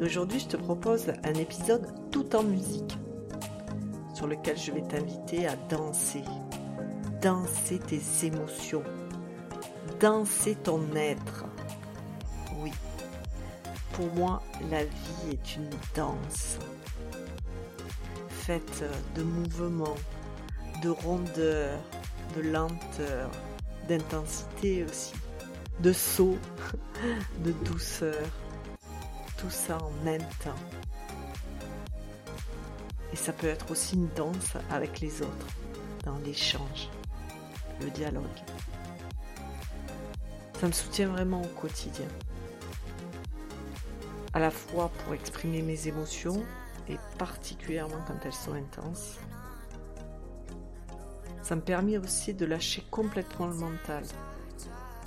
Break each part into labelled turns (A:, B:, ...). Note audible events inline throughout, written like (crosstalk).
A: Et aujourd'hui, je te propose un épisode tout en musique, sur lequel je vais t'inviter à danser. Danser tes émotions. Danser ton être. Oui. Pour moi, la vie est une danse. Faite de mouvements, de rondeur, de lenteur, d'intensité aussi, de saut, (laughs) de douceur, tout ça en même temps. Et ça peut être aussi une danse avec les autres, dans l'échange, le dialogue. Ça me soutient vraiment au quotidien. À la fois pour exprimer mes émotions, et particulièrement quand elles sont intenses. Ça me permet aussi de lâcher complètement le mental,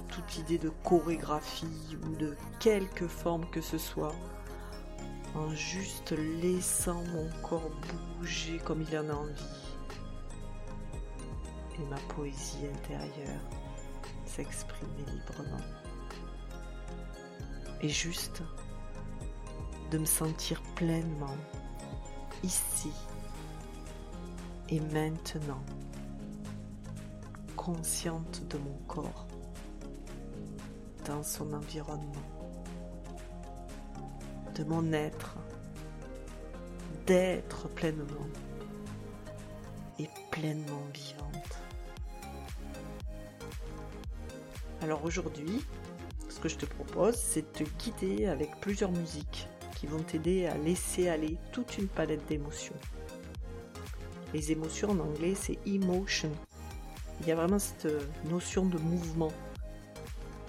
A: toute idée de chorégraphie ou de quelque forme que ce soit, en juste laissant mon corps bouger comme il en a envie. Et ma poésie intérieure s'exprimer librement. Et juste de me sentir pleinement ici et maintenant, consciente de mon corps dans son environnement, de mon être, d'être pleinement et pleinement vivante. Alors aujourd'hui, ce que je te propose, c'est de te guider avec plusieurs musiques qui vont t'aider à laisser aller toute une palette d'émotions. Les émotions en anglais, c'est emotion. Il y a vraiment cette notion de mouvement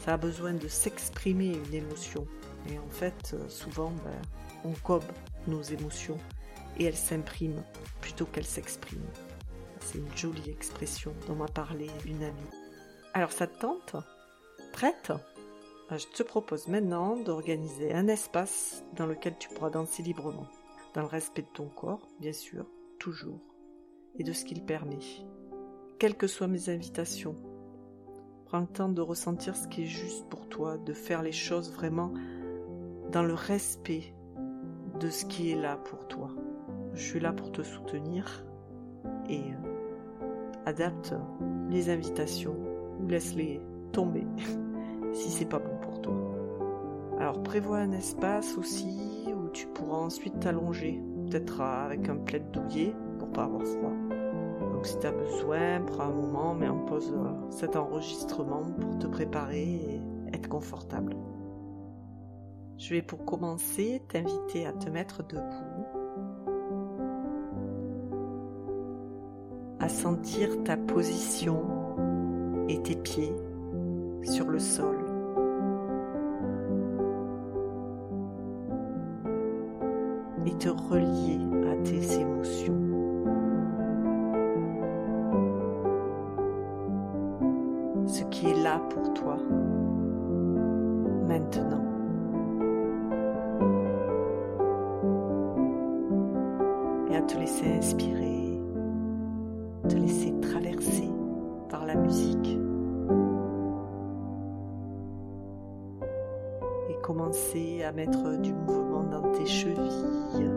A: ça a besoin de s'exprimer une émotion. Et en fait, euh, souvent, ben, on gobe nos émotions et elles s'impriment plutôt qu'elles s'expriment. C'est une jolie expression dont m'a parlé une amie. Alors ça te tente? Prête? Ben, Je te propose maintenant d'organiser un espace dans lequel tu pourras danser librement, dans le respect de ton corps, bien sûr, toujours, et de ce qu'il permet. Quelles que soient mes invitations, Prends le temps de ressentir ce qui est juste pour toi, de faire les choses vraiment dans le respect de ce qui est là pour toi. Je suis là pour te soutenir et euh, adapte les invitations ou laisse-les tomber (laughs) si c'est pas bon pour toi. Alors prévois un espace aussi où tu pourras ensuite t'allonger, peut-être avec un plaid douillet pour pas avoir froid si tu as besoin, prends un moment, mais on pose euh, cet enregistrement pour te préparer et être confortable. Je vais pour commencer t'inviter à te mettre debout, à sentir ta position et tes pieds sur le sol. Et te relier à tes émotions. pour toi maintenant. Te laisser inspirer, te laisser traverser par la musique. Et commencer à mettre du mouvement dans tes chevilles,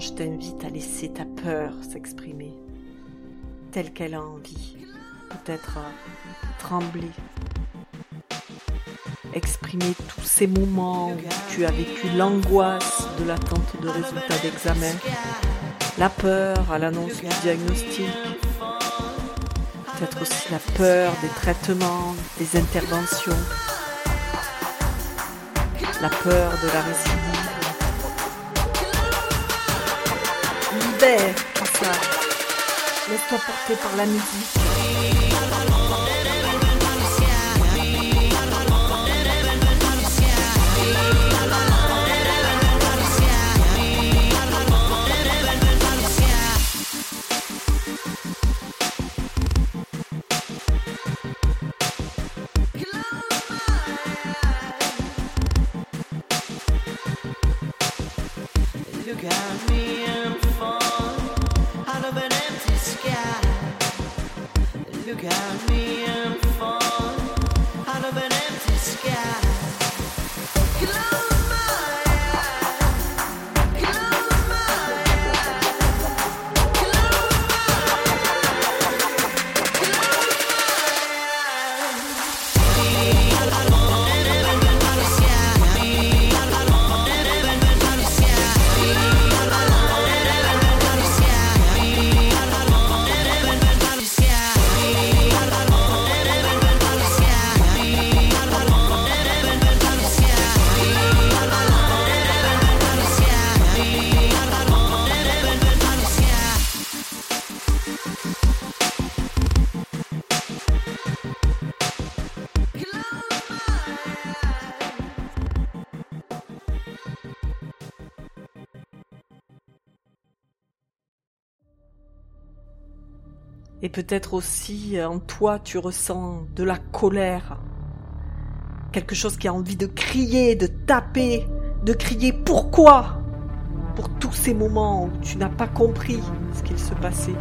A: je t'invite à laisser ta peur s'exprimer telle qu'elle a envie. Peut-être euh, trembler. Exprimer tous ces moments où tu as vécu l'angoisse de l'attente de résultats d'examen, la peur à l'annonce du diagnostic, peut-être aussi la peur des traitements, des interventions, la peur de la récidive. Laisse-toi porter par la musique. Et peut-être aussi euh, en toi tu ressens de la colère. Quelque chose qui a envie de crier, de taper, de crier pourquoi? Pour tous ces moments où tu n'as pas compris ce qu'il se passait.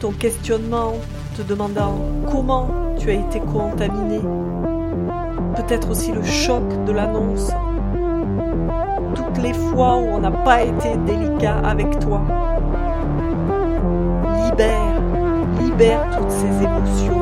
A: Ton questionnement te demandant comment tu as été contaminé. Peut-être aussi le choc de l'annonce. Toutes les fois où on n'a pas été délicat avec toi libère toutes ces émotions.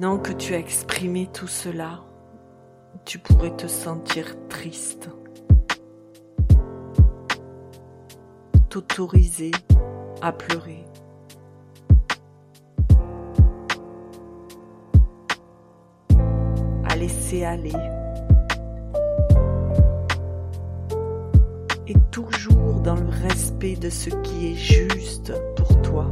A: Maintenant que tu as exprimé tout cela, tu pourrais te sentir triste. T'autoriser à pleurer. À laisser aller. Et toujours dans le respect de ce qui est juste pour toi.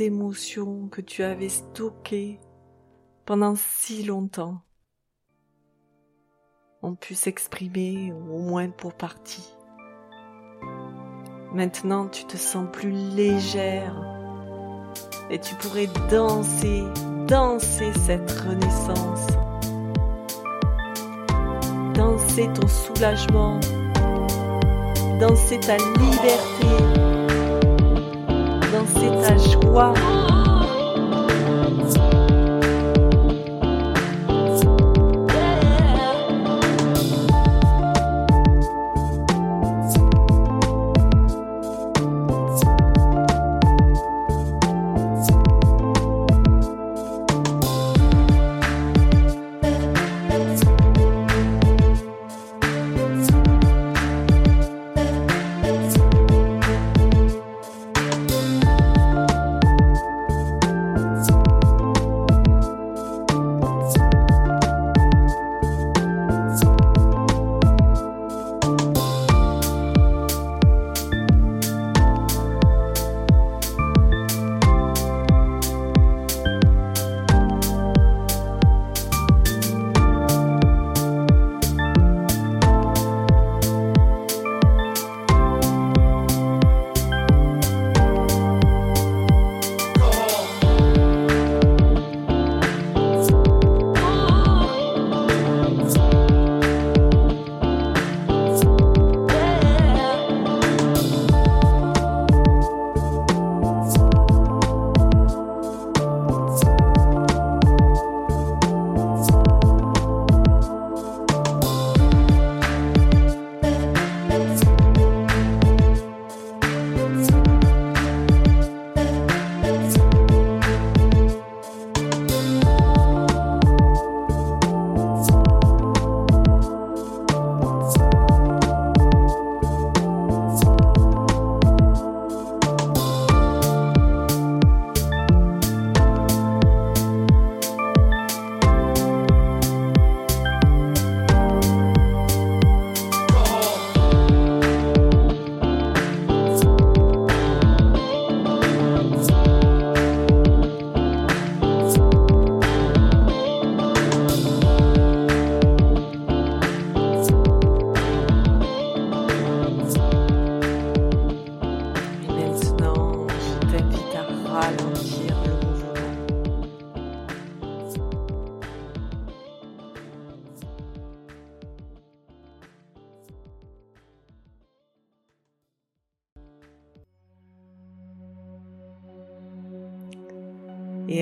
A: Émotions que tu avais stockées pendant si longtemps ont pu s'exprimer, au moins pour partie. Maintenant, tu te sens plus légère et tu pourrais danser, danser cette renaissance, danser ton soulagement, danser ta liberté, danser ta joie.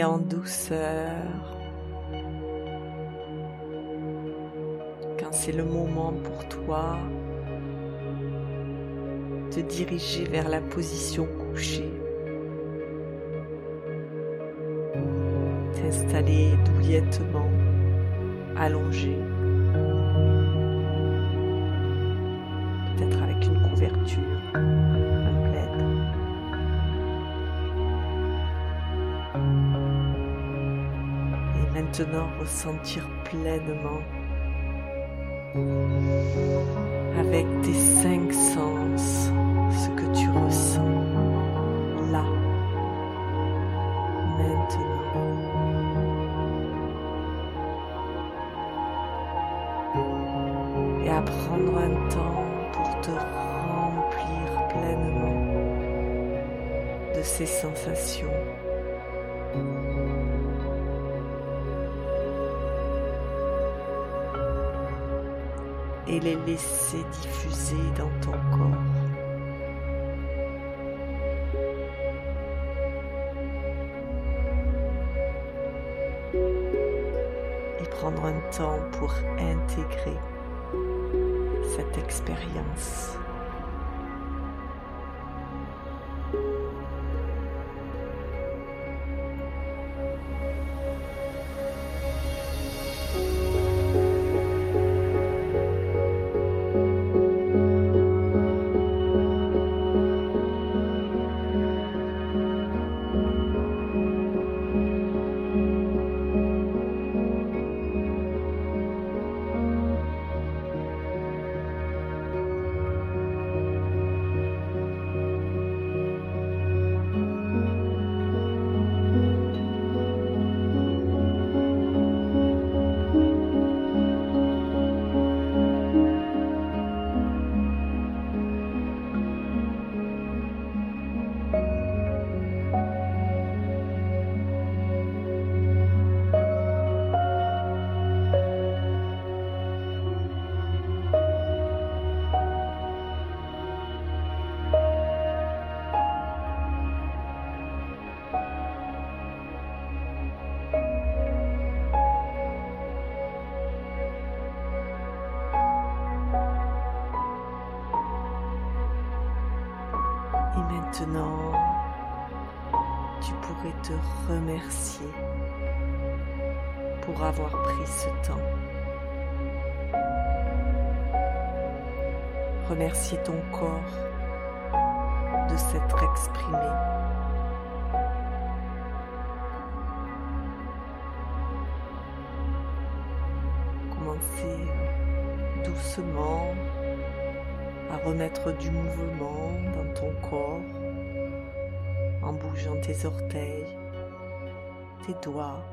A: En douceur. Quand c'est le moment pour toi de diriger vers la position couchée. T'installer douillettement, allongé. Maintenant ressentir pleinement avec tes cinq sens ce que tu ressens là, maintenant. Et à prendre un temps pour te remplir pleinement de ces sensations. Et les laisser diffuser dans ton corps. Et prendre un temps pour intégrer cette expérience. Tu pourrais te remercier pour avoir pris ce temps. Remercier ton corps de s'être exprimé. Commencer doucement à remettre du mouvement dans ton corps en bougeant tes orteils, tes doigts,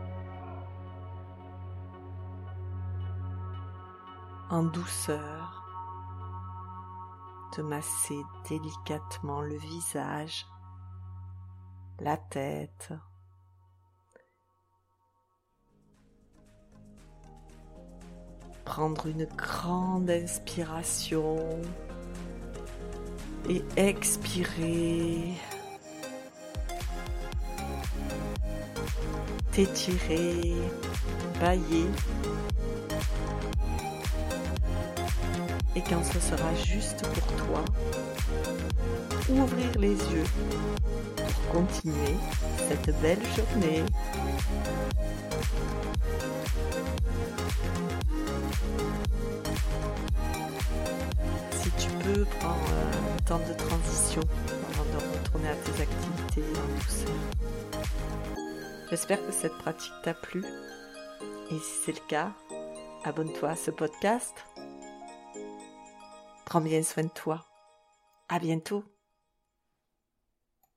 A: en douceur, te masser délicatement le visage, la tête, prendre une grande inspiration et expirer. T'étirer, bailler. Et quand ce sera juste pour toi, ouvrir les yeux pour continuer cette belle journée. Si tu peux, prends un temps de transition avant de retourner à tes activités en douceur. J'espère que cette pratique t'a plu. Et si c'est le cas, abonne-toi à ce podcast. Prends bien soin de toi. À bientôt.